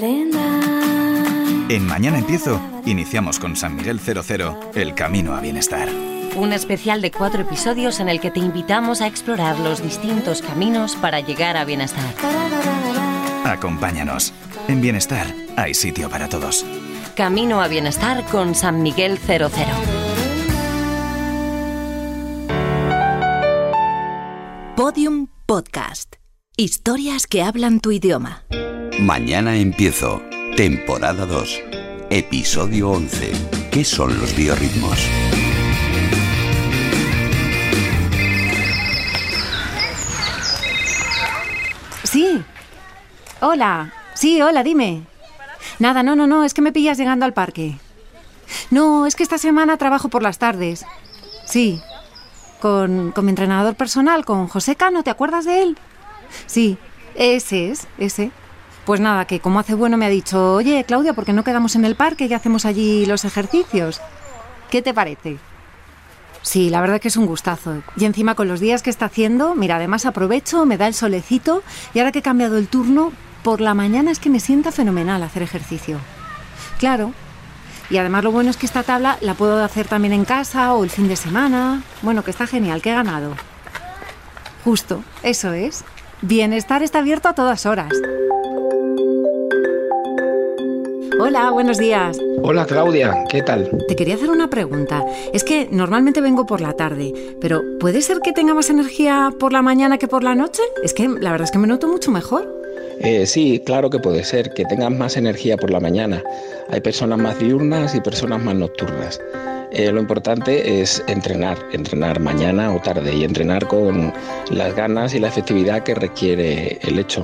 En Mañana Empiezo, iniciamos con San Miguel 00, el camino a bienestar. Un especial de cuatro episodios en el que te invitamos a explorar los distintos caminos para llegar a bienestar. Acompáñanos. En Bienestar hay sitio para todos. Camino a bienestar con San Miguel 00. Podium Podcast. Historias que hablan tu idioma. Mañana empiezo. Temporada 2. Episodio 11. ¿Qué son los biorritmos? Sí. Hola. Sí, hola, dime. Nada, no, no, no, es que me pillas llegando al parque. No, es que esta semana trabajo por las tardes. Sí. Con, con mi entrenador personal, con José Cano, ¿te acuerdas de él? Sí, ese es, ese. Pues nada, que como hace bueno me ha dicho, oye, Claudia, ¿por qué no quedamos en el parque y hacemos allí los ejercicios? ¿Qué te parece? Sí, la verdad que es un gustazo. Y encima con los días que está haciendo, mira, además aprovecho, me da el solecito y ahora que he cambiado el turno, por la mañana es que me sienta fenomenal hacer ejercicio. Claro. Y además lo bueno es que esta tabla la puedo hacer también en casa o el fin de semana. Bueno, que está genial, que he ganado. Justo, eso es. Bienestar está abierto a todas horas. Hola, buenos días. Hola Claudia, ¿qué tal? Te quería hacer una pregunta. Es que normalmente vengo por la tarde, pero ¿puede ser que tenga más energía por la mañana que por la noche? Es que la verdad es que me noto mucho mejor. Eh, sí, claro que puede ser, que tengas más energía por la mañana. Hay personas más diurnas y personas más nocturnas. Eh, lo importante es entrenar, entrenar mañana o tarde y entrenar con las ganas y la efectividad que requiere el hecho.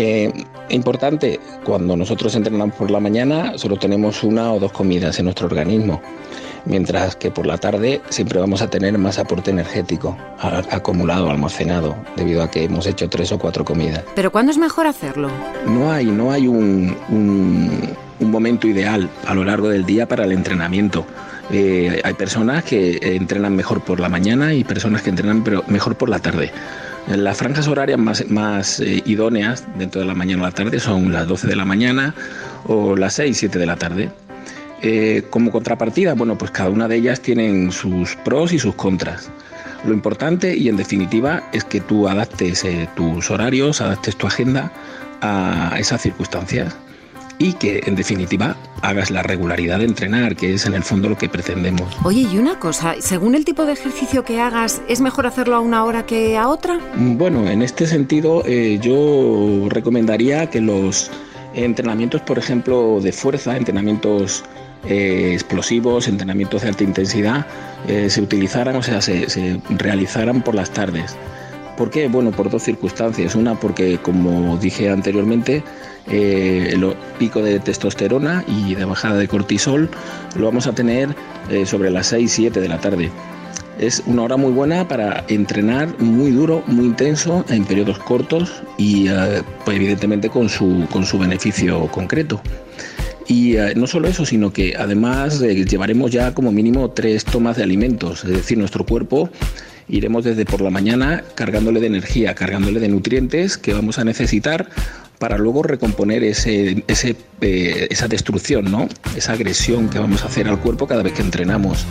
Eh, importante, cuando nosotros entrenamos por la mañana solo tenemos una o dos comidas en nuestro organismo, mientras que por la tarde siempre vamos a tener más aporte energético acumulado, almacenado, debido a que hemos hecho tres o cuatro comidas. ¿Pero cuándo es mejor hacerlo? No hay, no hay un, un, un momento ideal a lo largo del día para el entrenamiento. Eh, hay personas que entrenan mejor por la mañana y personas que entrenan pero mejor por la tarde. Las franjas horarias más, eh, idóneas dentro de la mañana o la tarde son las 12 de la mañana o las 6, 7 de la tarde. Eh, como contrapartida, bueno, pues cada una de ellas tienen sus pros y sus contras. Lo importante y en definitiva es que tú adaptes eh, tus horarios, adaptes tu agenda a esas circunstancias y que en definitiva hagas la regularidad de entrenar, que es en el fondo lo que pretendemos. Oye, y una cosa, según el tipo de ejercicio que hagas, ¿es mejor hacerlo a una hora que a otra? Bueno, en este sentido eh, yo recomendaría que los entrenamientos, por ejemplo, de fuerza, entrenamientos eh, explosivos, entrenamientos de alta intensidad, eh, se utilizaran, o sea, se, se realizaran por las tardes. ¿Por qué? Bueno, por dos circunstancias. Una, porque como dije anteriormente, eh, el pico de testosterona y de bajada de cortisol lo vamos a tener eh, sobre las 6, 7 de la tarde. Es una hora muy buena para entrenar muy duro, muy intenso, en periodos cortos y eh, pues evidentemente con su, con su beneficio concreto. Y eh, no solo eso, sino que además eh, llevaremos ya como mínimo tres tomas de alimentos, es decir, nuestro cuerpo iremos desde por la mañana cargándole de energía, cargándole de nutrientes que vamos a necesitar para luego recomponer ese, eh, esa destrucción, ¿no? esa agresión que vamos a hacer al cuerpo cada vez que entrenamos.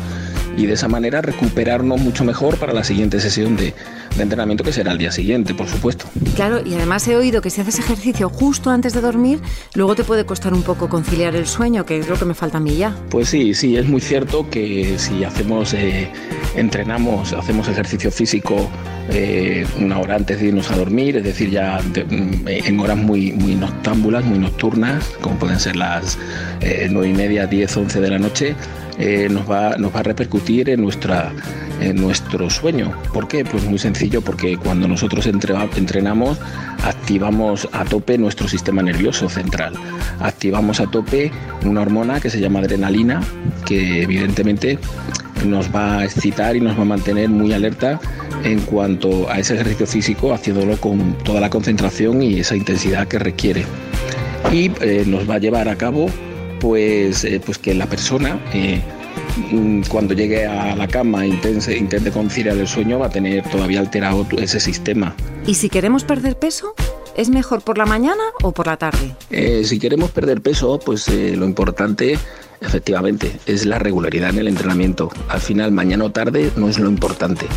Y de esa manera recuperarnos mucho mejor para la siguiente sesión de, de entrenamiento que será el día siguiente, por supuesto. Claro, y además he oído que si haces ejercicio justo antes de dormir, luego te puede costar un poco conciliar el sueño, que es lo que me falta a mí ya. Pues sí, sí, es muy cierto que si hacemos, eh, entrenamos, hacemos ejercicio físico eh, una hora antes de irnos a dormir, es decir, ya de, en horas muy, muy noctámbulas, muy nocturnas, como pueden ser las eh, 9 y media, 10, 11 de la noche, eh, nos, va, nos va a repercutir en, nuestra, en nuestro sueño. ¿Por qué? Pues muy sencillo, porque cuando nosotros entre, entrenamos, activamos a tope nuestro sistema nervioso central. Activamos a tope una hormona que se llama adrenalina, que evidentemente nos va a excitar y nos va a mantener muy alerta en cuanto a ese ejercicio físico, haciéndolo con toda la concentración y esa intensidad que requiere. Y eh, nos va a llevar a cabo pues, eh, pues que la persona eh, cuando llegue a la cama e intente, intente conciliar el sueño va a tener todavía alterado ese sistema. ¿Y si queremos perder peso? ¿Es mejor por la mañana o por la tarde? Eh, si queremos perder peso, pues eh, lo importante efectivamente es la regularidad en el entrenamiento. Al final, mañana o tarde no es lo importante.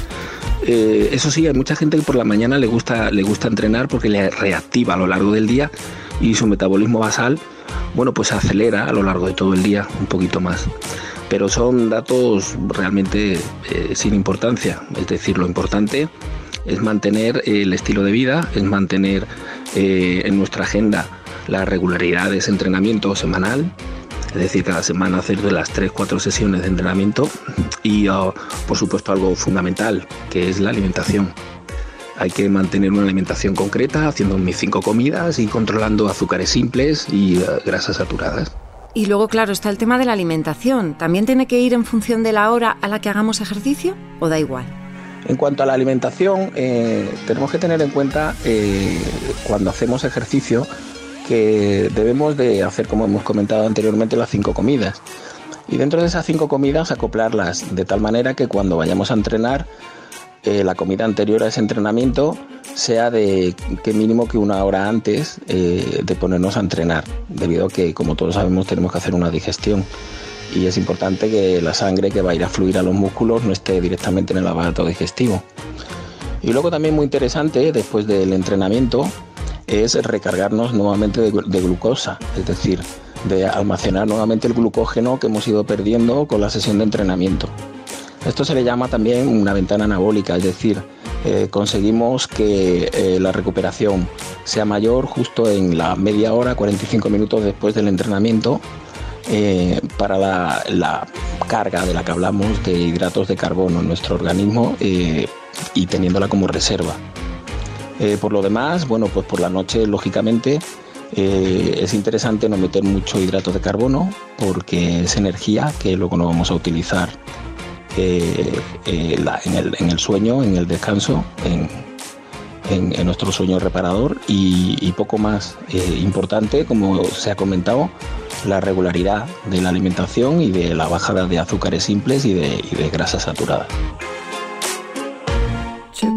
Eh, eso sí, hay mucha gente que por la mañana le gusta, le gusta entrenar porque le reactiva a lo largo del día y su metabolismo basal, bueno, pues acelera a lo largo de todo el día un poquito más. Pero son datos realmente eh, sin importancia. Es decir, lo importante es mantener el estilo de vida, es mantener eh, en nuestra agenda la regularidad de ese entrenamiento semanal es decir, cada semana hacer de las 3-4 sesiones de entrenamiento y oh, por supuesto algo fundamental, que es la alimentación. Hay que mantener una alimentación concreta, haciendo mis cinco comidas y controlando azúcares simples y eh, grasas saturadas. Y luego, claro, está el tema de la alimentación. ¿También tiene que ir en función de la hora a la que hagamos ejercicio o da igual? En cuanto a la alimentación, eh, tenemos que tener en cuenta eh, cuando hacemos ejercicio que debemos de hacer, como hemos comentado anteriormente, las cinco comidas. Y dentro de esas cinco comidas acoplarlas de tal manera que cuando vayamos a entrenar, eh, la comida anterior a ese entrenamiento sea de que mínimo que una hora antes eh, de ponernos a entrenar, debido a que, como todos sabemos, tenemos que hacer una digestión. Y es importante que la sangre que va a ir a fluir a los músculos no esté directamente en el aparato digestivo. Y luego también muy interesante, después del entrenamiento, es recargarnos nuevamente de, glucosa, es decir, de almacenar nuevamente el glucógeno que hemos ido perdiendo con la sesión de entrenamiento. Esto se le llama también una ventana anabólica, es decir, eh, conseguimos que eh, la recuperación sea mayor justo en la media hora, 45 minutos después del entrenamiento, eh, para la, la, carga de la que hablamos de hidratos de carbono en nuestro organismo y teniéndola como reserva. Por lo demás, bueno, pues por la noche, lógicamente, es interesante no meter mucho hidrato de carbono porque es energía que luego no vamos a utilizar eh, en, el, sueño, en el descanso, en, nuestro sueño reparador y, poco más importante, como se ha comentado, la regularidad de la alimentación y de la bajada de azúcares simples y de, y de grasas saturadas.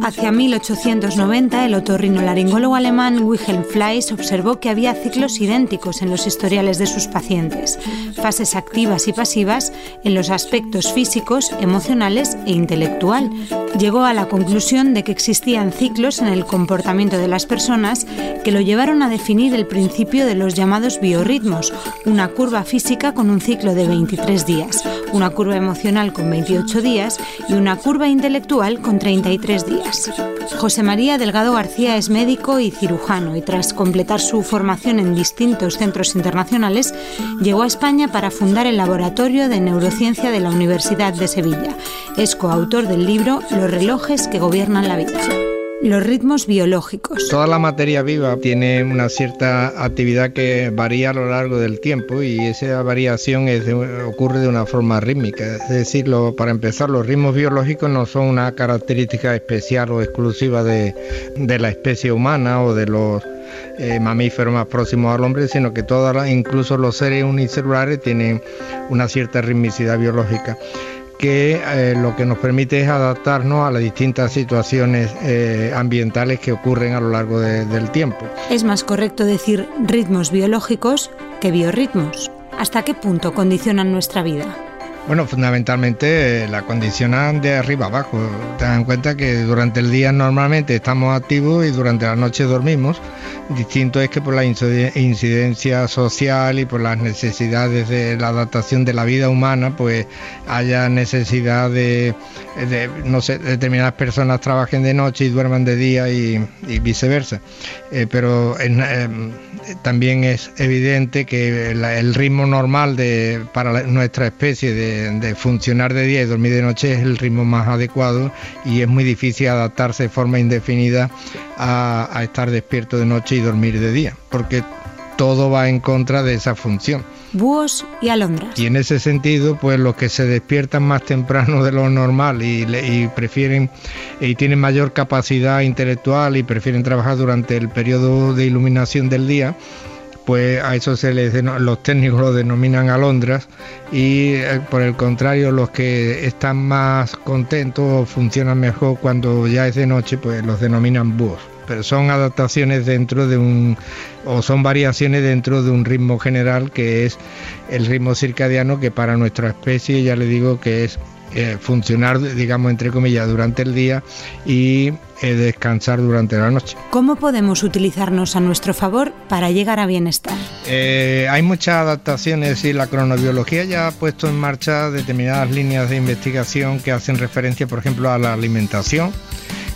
Hacia 1890, el otorrinolaringólogo alemán Wilhelm Fleiss observó que había ciclos idénticos en los historiales de sus pacientes, fases activas y pasivas en los aspectos físicos, emocionales e intelectual. Llegó a la conclusión de que existían ciclos en el comportamiento de las personas que lo llevaron a definir el principio de los llamados biorritmos, una curva física con un ciclo de 23 días, una curva emocional con 28 días y una curva intelectual con 33 días. José María Delgado García es médico y cirujano y tras completar su formación en distintos centros internacionales, llegó a España para fundar el Laboratorio de Neurociencia de la Universidad de Sevilla. Es coautor del libro Los relojes que gobiernan la vida los ritmos biológicos. Toda la materia viva tiene una cierta actividad que varía a lo largo del tiempo y esa variación ocurre de una forma rítmica. Es decir, para empezar, los ritmos biológicos no son una característica especial o exclusiva de, la especie humana o de los eh, mamíferos más próximos al hombre, sino que todas, incluso los seres unicelulares tienen una cierta ritmicidad biológica que eh, lo que nos permite es adaptarnos a las distintas situaciones eh, ambientales que ocurren a lo largo del tiempo. Es más correcto decir ritmos biológicos que biorritmos. ¿Hasta qué punto condicionan nuestra vida? Bueno, fundamentalmente eh, la condicionan de arriba abajo. Ten en cuenta que durante el día normalmente estamos activos y durante la noche dormimos. Distinto es que por la incidencia social y por las necesidades de la adaptación de la vida humana, pues haya necesidad de, no sé, determinadas personas trabajen de noche y duerman de día y, viceversa. Eh, pero em, también es evidente que el ritmo normal de, para nuestra especie de de, funcionar de día y dormir de noche es el ritmo más adecuado y es muy difícil adaptarse de forma indefinida a, estar despierto de noche y dormir de día, porque todo va en contra de esa función búhos y alondras. Y en ese sentido, pues los que se despiertan más temprano de lo normal y, y, prefieren y tienen mayor capacidad intelectual y prefieren trabajar durante el periodo de iluminación del día, pues a eso se les los técnicos lo denominan alondras y eh, por el contrario los que están más contentos funcionan mejor cuando ya es de noche pues los denominan búhos. pero son adaptaciones dentro de un, o son variaciones dentro de un ritmo general que es el ritmo circadiano que para nuestra especie ya le digo que es eh, funcionar, digamos, entre comillas, durante el día y eh, descansar durante la noche. ¿Cómo podemos utilizarnos a nuestro favor para llegar a bienestar? Eh, hay muchas adaptaciones y la cronobiología ya ha puesto en marcha determinadas líneas de investigación que hacen referencia, por ejemplo, a la alimentación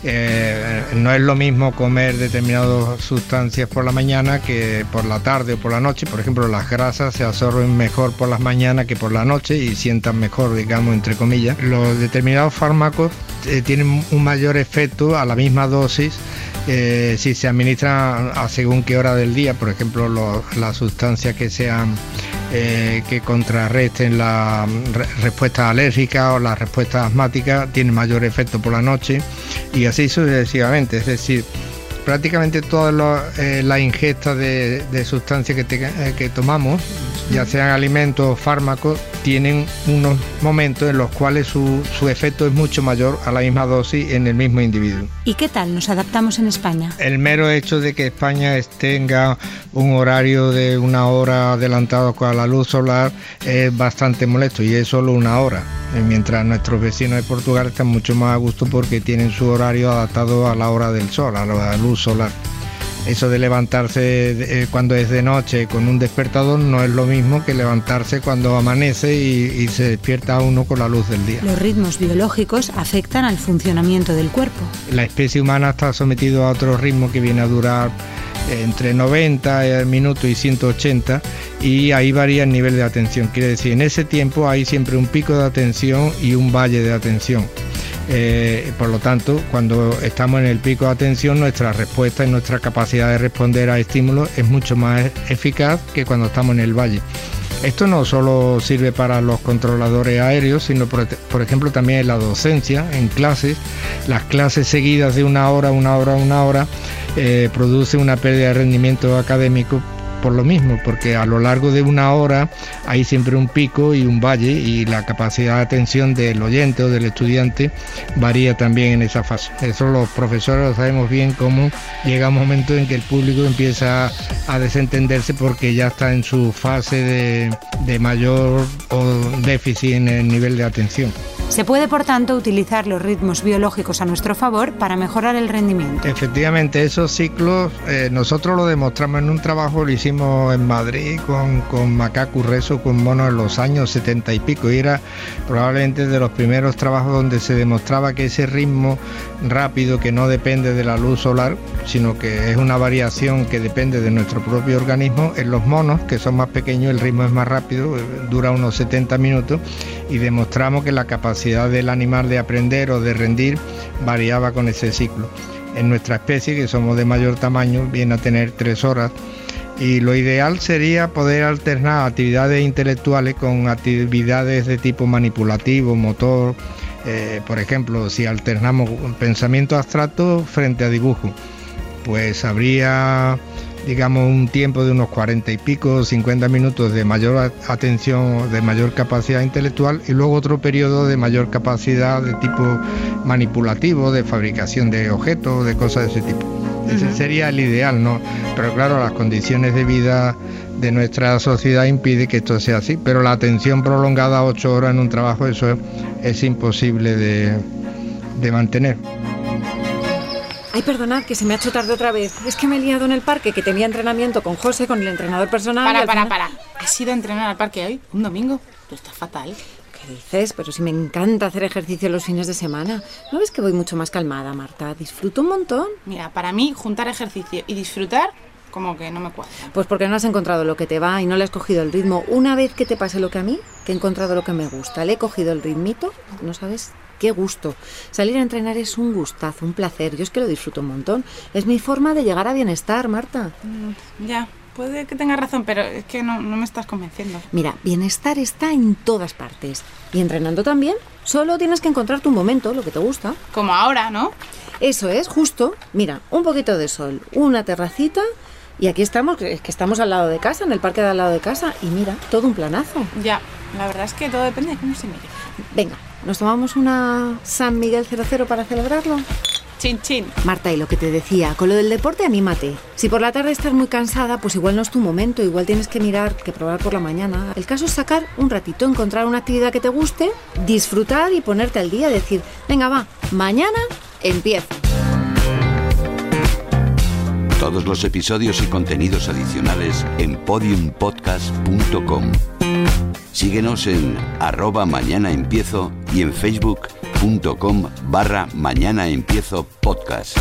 eh, no es lo mismo comer determinadas sustancias por la mañana que por la tarde o por la noche. Por ejemplo, las grasas se absorben mejor por las mañanas que por la noche y sientan mejor, digamos, entre comillas. Los determinados fármacos eh, tienen un mayor efecto a la misma dosis eh, si se administran a según qué hora del día, por ejemplo, las sustancias que sean que contrarresten la respuesta alérgica o la respuesta asmática tienen mayor efecto por la noche y así sucesivamente. Es decir, prácticamente toda eh, la ingesta de, sustancias que, eh, que, tomamos, ya sean alimentos o fármacos, tienen unos momentos en los cuales su, su, efecto es mucho mayor a la misma dosis en el mismo individuo. ¿Y qué tal nos adaptamos en España? El mero hecho de que España tenga un horario de una hora adelantado con la luz solar es bastante molesto y es solo una hora, eh, mientras nuestros vecinos de Portugal están mucho más a gusto porque tienen su horario adaptado a la hora del sol, a la luz solar. Eso de levantarse eh, cuando es de noche con un despertador no es lo mismo que levantarse cuando amanece y, se despierta uno con la luz del día. Los ritmos biológicos afectan al funcionamiento del cuerpo. La especie humana está sometido a otro ritmo que viene a durar eh, entre 90 minutos y 180 y ahí varía el nivel de atención. Quiere decir, en ese tiempo hay siempre un pico de atención y un valle de atención. Eh, por lo tanto, cuando estamos en el pico de atención, nuestra respuesta y nuestra capacidad de responder a estímulos es mucho más eficaz que cuando estamos en el valle. Esto no solo sirve para los controladores aéreos, sino por, ejemplo también en la docencia, en clases. Las clases seguidas de una hora, una hora, una hora, eh, produce una pérdida de rendimiento académico por lo mismo, porque a lo largo de una hora hay siempre un pico y un valle y la capacidad de atención del oyente o del estudiante varía también en esa fase. Eso los profesores lo sabemos bien cómo llega un momento en que el público empieza a desentenderse porque ya está en su fase de, de mayor déficit en el nivel de atención. Se puede, por tanto, utilizar los ritmos biológicos a nuestro favor para mejorar el rendimiento. Efectivamente, esos ciclos eh, nosotros lo demostramos en un trabajo, lo hicimos en Madrid con, con Macacu Rezo, con monos en los años 70 y pico, y era probablemente de los primeros trabajos donde se demostraba que ese ritmo rápido, que no depende de la luz solar, sino que es una variación que depende de nuestro propio organismo, en los monos, que son más pequeños, el ritmo es más rápido, dura unos 70 minutos, y demostramos que la capacidad capacidad del animal de aprender o de rendir variaba con ese ciclo. En nuestra especie, que somos de mayor tamaño, viene a tener tres horas y lo ideal sería poder alternar actividades intelectuales con actividades de tipo manipulativo, motor, eh, por ejemplo, si alternamos pensamiento abstracto frente a dibujo, pues habría digamos, un tiempo de unos 40 y pico, 50 minutos de mayor atención, de mayor capacidad intelectual y luego otro periodo de mayor capacidad de tipo manipulativo, de fabricación de objetos, de cosas de ese tipo. Ese sería el ideal, ¿no? Pero claro, las condiciones de vida de nuestra sociedad impide que esto sea así, pero la atención prolongada ocho horas en un trabajo, eso es, imposible de, de mantener. Ay, perdonad, que se me ha hecho tarde otra vez. Es que me he liado en el parque, que tenía entrenamiento con José, con el entrenador personal. Para, para, para. ¿Has ido a entrenar al parque hoy? ¿Un domingo? Tú estás fatal. ¿Qué dices? Pero si me encanta hacer ejercicio los fines de semana. ¿No ves que voy mucho más calmada, Marta? Disfruto un montón. Mira, para mí, juntar ejercicio y disfrutar como que no me cuadra. Pues porque no has encontrado lo que te va y no le has cogido el ritmo. Una vez que te pase lo que a mí, que he encontrado lo que me gusta, le he cogido el ritmito, no sabes qué gusto. Salir a entrenar es un gustazo, un placer. Yo es que lo disfruto un montón. Es mi forma de llegar a bienestar, Marta. Mm, ya, puede que tengas razón, pero es que no, no me estás convenciendo. Mira, bienestar está en todas partes. Y entrenando también. Solo tienes que encontrar tu momento, lo que te gusta. Como ahora, ¿no? Eso es, justo. Mira, un poquito de sol, una terracita y aquí estamos, que estamos al lado de casa, en el parque de al lado de casa, y mira, todo un planazo. Ya, la verdad es que todo depende de cómo se mire. Venga, ¿nos tomamos una San Miguel 00 para celebrarlo? Chin, chin. Marta, y lo que te decía, con lo del deporte, anímate. Si por la tarde estás muy cansada, pues igual no es tu momento, igual tienes que mirar, que probar por la mañana. El caso es sacar un ratito, encontrar una actividad que te guste, disfrutar y ponerte al día, decir, venga, va, mañana empiezo. Todos los episodios y contenidos adicionales en podiumpodcast.com. Síguenos en arroba mañana empiezo y en facebook.com barra mañana empiezo podcast.